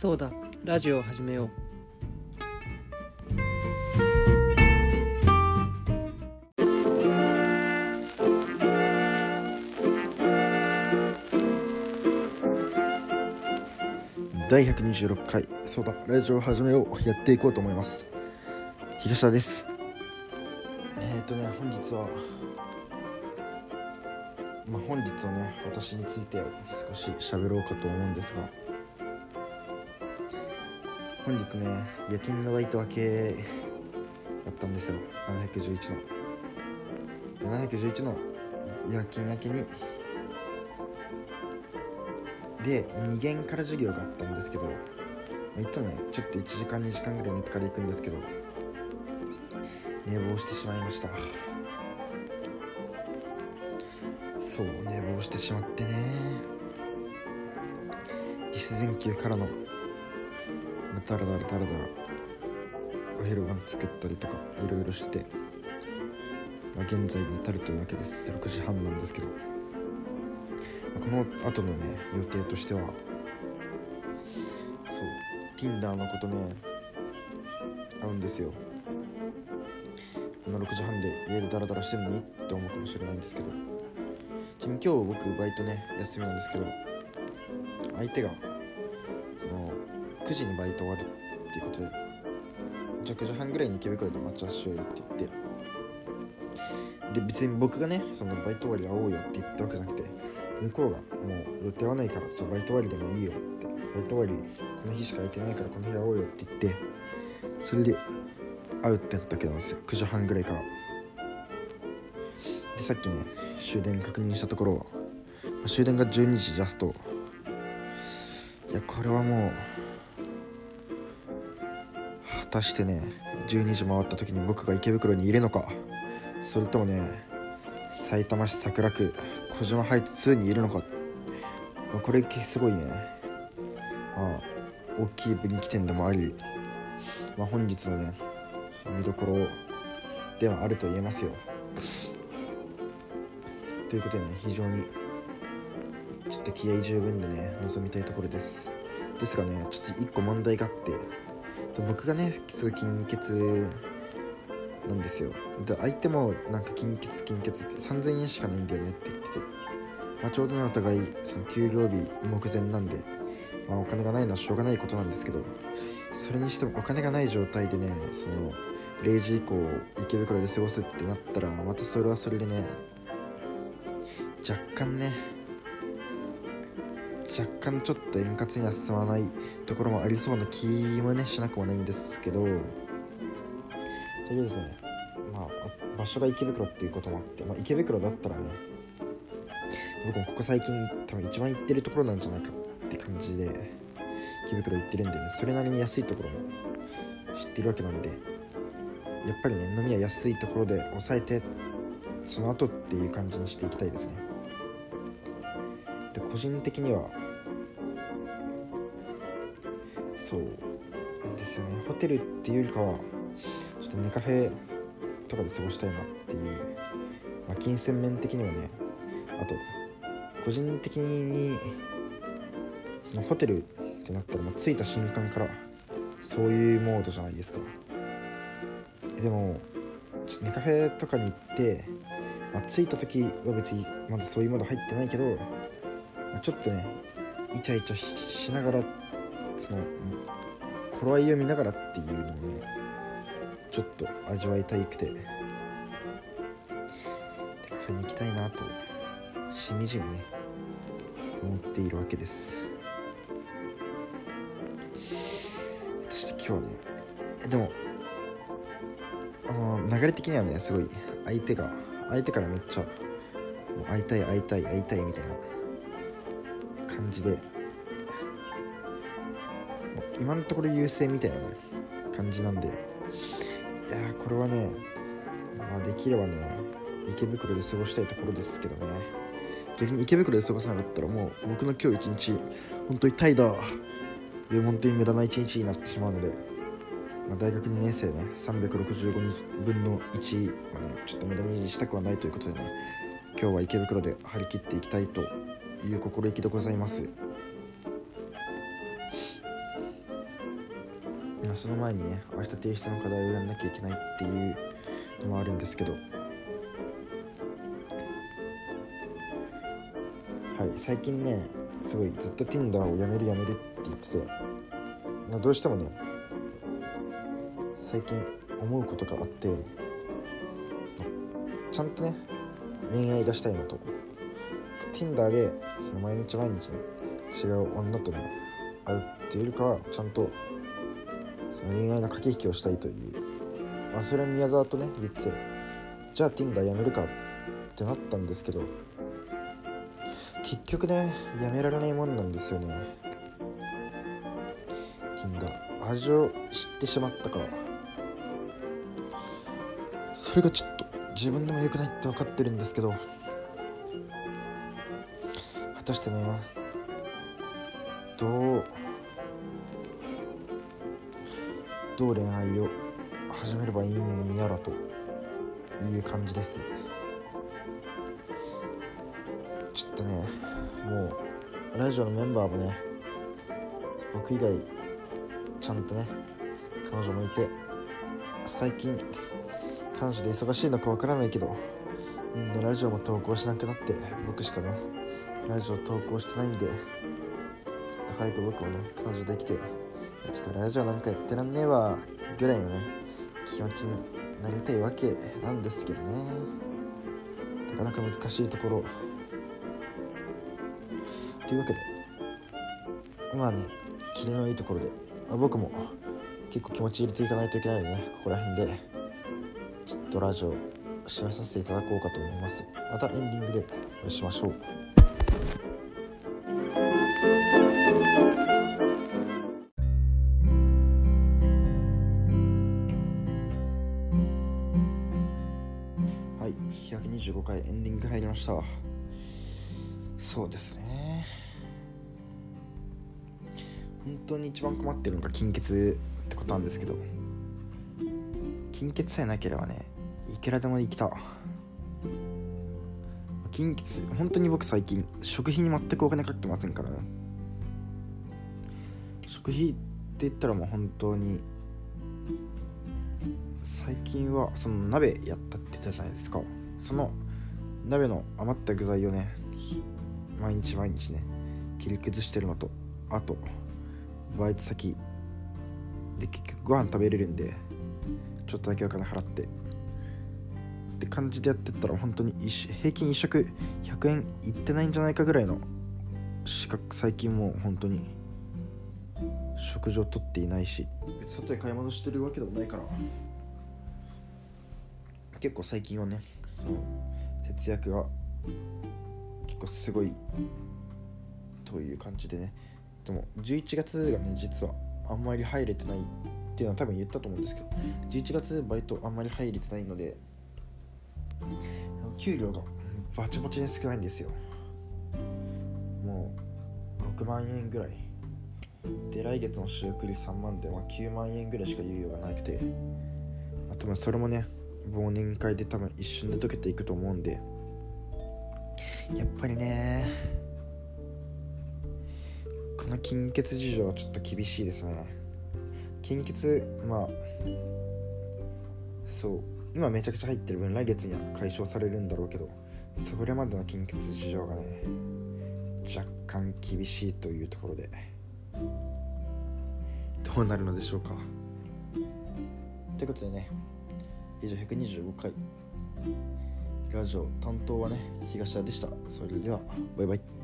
そうだ。ラジオを始めよう。第126回。そうだ。ラジオを始めよう。やっていこうと思います。東田です。えっ、ー、とね本日はまあ本日はね私について少し喋ろうかと思うんですが。本日ね夜勤のバイト明けだったんですよ。711の。711の夜勤明けにで2限から授業があったんですけどいつもねちょっと1時間2時間ぐらい寝てから行くんですけど寝坊してしまいました。そう寝坊してしまってね。実前休からのダラダラダラダラお昼ご飯作ったりとかいろいろして、まあ、現在に至るというわけです。6時半なんですけど。この後のね予定としてはそう Tinder のことね会うんですよ。今6時半で家でダラダラしてんのにって思うかもしれないんですけど。ちなみに今日僕バイトね休みなんですけど相手が9時にバイト終わるっていうことでじゃあ9時半ぐらいに池袋で待ち合わせしようよって言って。で別に僕がねそのバイト終わり会おうよって言ったわけじゃなくて向こうがもう予定はないからじゃバイト終わりでもいいよってバイト終わりこの日しか空いてないからこの日会おうよって言ってそれで会うってなったけどす9時半ぐらいから。でさっきね終電確認したところ終電が12時ジャスト。いやこれはもう果たしてね12時回った時に僕が池袋にいるのか。それともね埼玉市桜区小島ハイツ2にいるのか、まあ、これすごいね、まあ、大きい分岐点でもあり、まあ、本日のね見どころではあると言えますよ。ということでね非常にちょっと気合十分でね臨みたいところです。ですがねちょっと1個問題があって。僕がねすごい金欠なんですよ。で相手もなんか金欠金欠って3000円しかないんだよねって言ってて、まあ、ちょうどねお互いその給料日目前なんで、まあ、お金がないのはしょうがないことなんですけどそれにしてもお金がない状態でねその0時以降池袋で過ごすってなったらまたそれはそれでね若干ね若干ちょっと円滑には進まないところもありそうな気もねしなくもないんですけど。とりあえずね、まあ、場所が池袋っていうこともあって、まあ、池袋だったらね僕もここ最近多分一番行ってるところなんじゃないかって感じで池袋行ってるんでねそれなりに安いところも知ってるわけなんでやっぱりね飲みは安いところで抑えてその後っていう感じにしていきたいですね。で個人的にはそう。ですよね。ホテルっていうよりかはちょっとネカフェとかで過ごしたいなっていう、まあ、金銭面的にもねあと個人的にそのホテルってなったらもう着いた瞬間からそういうモードじゃないですか。でもネカフェとかに行って、まあ、着いた時は別にまだそういうモード入ってないけど、まあ、ちょっとねイチャイチャしながらその頃合いを見ながらっていうのもねちょっと味わいたいくて。カフェに行きたいなとしみじみね思っているわけです。そして今日はねでもあの流れ的にはねすごい相手が相手からめっちゃもう会いたい会いたい会いたいみたいな感じで今のところ優勢みたいなね感じなんで。いやこれはね、まあ、できればね池袋で過ごしたいところですけどね。逆に池袋で過ごさなかったらもう僕の今日一日本当に怠惰で本当に無駄な一日になってしまうので、まあ、大学2年生ね365日分の1はねちょっと無駄にしたくはないということでね今日は池袋で張り切っていきたいという心意気でございます。まあ、その前にね明日提出の課題をやんなきゃいけないっていうのもあるんですけど。はい最近ねすごいずっと Tinder をやめるやめるって言ってて、まあ、どうしてもね最近思うことがあってそのちゃんとね恋愛がしたいのと。Tinder でその毎日毎日ね違う女とね会うっていうよりかはちゃんとその恋愛の駆け引きをしたいという。まあそれは宮沢とね言ってじゃあ Tinder やめるかってなったんですけど結局ねやめられないもんなんですよね。Tinder 味を知ってしまったから。それがちょっと自分でも良くないって分かってるんですけど。果たしてねどうどう恋愛を始めればいいんやらという感じです。ちょっとねもうラジオのメンバーもね僕以外ちゃんとね彼女もいて最近彼女で忙しいのかわからないけどみんなラジオも投稿しなくなって僕しかねラジオ投稿してないんでちょっと早く僕もね彼女できてちょっとラジオなんかやってらんねえわ。ぐらいのね気持ちになりたいわけなんですけどね。なかなか難しいところ。というわけでまあね霧のいいところで、まあ、僕も結構気持ち入れていかないといけないのでね。ここら辺でちょっとラジオ締めさせていただこうかと思います。またエンディングでお会いしましょう。125回エンディング入りましたそうですね。本当に一番困ってるのが金欠ってことなんですけど。金欠さえなければねいくらでも生きた。金欠本当に僕最近食費に全くお金かけてませんからね。食費って言ったらもう本当に最近はその鍋やったって言ったじゃないですか。その鍋の余った具材をね毎日毎日ね切り崩してるのとあとバイト先で結局ご飯食べれるんでちょっとだけお金払ってって感じでやってったら本当に平均1食100円いってないんじゃないかぐらいの資格最近もう本当に食事をとっていないし外で買い物してるわけでもないから結構最近はねその節約が結構すごいという感じでね。でも11月がね実はあんまり入れてないっていうのは多分言ったと思うんですけど11月バイトあんまり入れてないので給料がバチバチに少ないんですよ。もう6万円ぐらい。で来月の仕送り3万で、まあ、9万円ぐらいしか猶予がなくて。あとそれもね忘年会で多分一瞬で溶けていくと思うんでやっぱりねこの金欠事情はちょっと厳しいですね。金欠まあそう今めちゃくちゃ入ってる分来月には解消されるんだろうけどそれまでの金欠事情がね若干厳しいというところでどうなるのでしょうか。ということでね以上125回ラジオ担当はね東田でした。それではバイバイ。